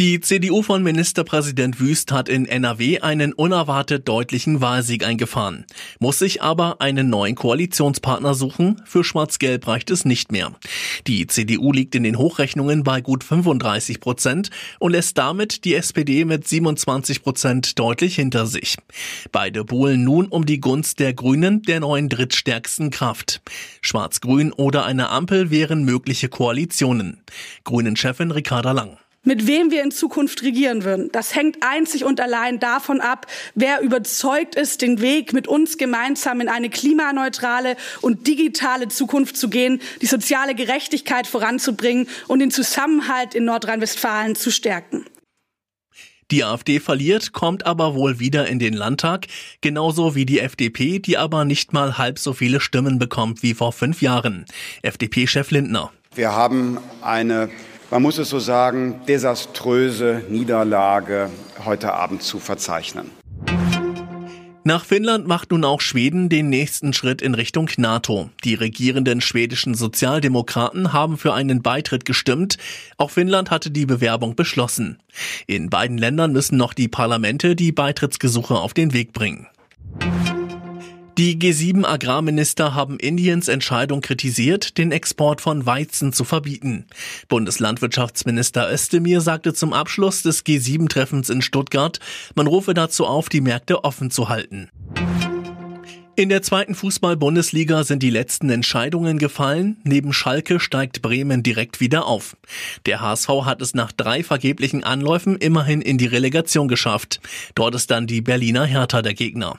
Die CDU von Ministerpräsident Wüst hat in NRW einen unerwartet deutlichen Wahlsieg eingefahren, muss sich aber einen neuen Koalitionspartner suchen. Für Schwarz-Gelb reicht es nicht mehr. Die CDU liegt in den Hochrechnungen bei gut 35 Prozent und lässt damit die SPD mit 27 Prozent deutlich hinter sich. Beide buhlen nun um die Gunst der Grünen, der neuen drittstärksten Kraft. Schwarz-Grün oder eine Ampel wären mögliche Koalitionen. Grünen-Chefin Ricarda Lang. Mit wem wir in Zukunft regieren würden, das hängt einzig und allein davon ab, wer überzeugt ist, den Weg mit uns gemeinsam in eine klimaneutrale und digitale Zukunft zu gehen, die soziale Gerechtigkeit voranzubringen und den Zusammenhalt in Nordrhein-Westfalen zu stärken. Die AfD verliert, kommt aber wohl wieder in den Landtag, genauso wie die FDP, die aber nicht mal halb so viele Stimmen bekommt wie vor fünf Jahren. FDP-Chef Lindner. Wir haben eine man muss es so sagen, desaströse Niederlage heute Abend zu verzeichnen. Nach Finnland macht nun auch Schweden den nächsten Schritt in Richtung NATO. Die regierenden schwedischen Sozialdemokraten haben für einen Beitritt gestimmt. Auch Finnland hatte die Bewerbung beschlossen. In beiden Ländern müssen noch die Parlamente die Beitrittsgesuche auf den Weg bringen. Die G7 Agrarminister haben Indiens Entscheidung kritisiert, den Export von Weizen zu verbieten. Bundeslandwirtschaftsminister Özdemir sagte zum Abschluss des G7-Treffens in Stuttgart, man rufe dazu auf, die Märkte offen zu halten. In der zweiten Fußball-Bundesliga sind die letzten Entscheidungen gefallen. Neben Schalke steigt Bremen direkt wieder auf. Der HSV hat es nach drei vergeblichen Anläufen immerhin in die Relegation geschafft. Dort ist dann die Berliner Hertha der Gegner.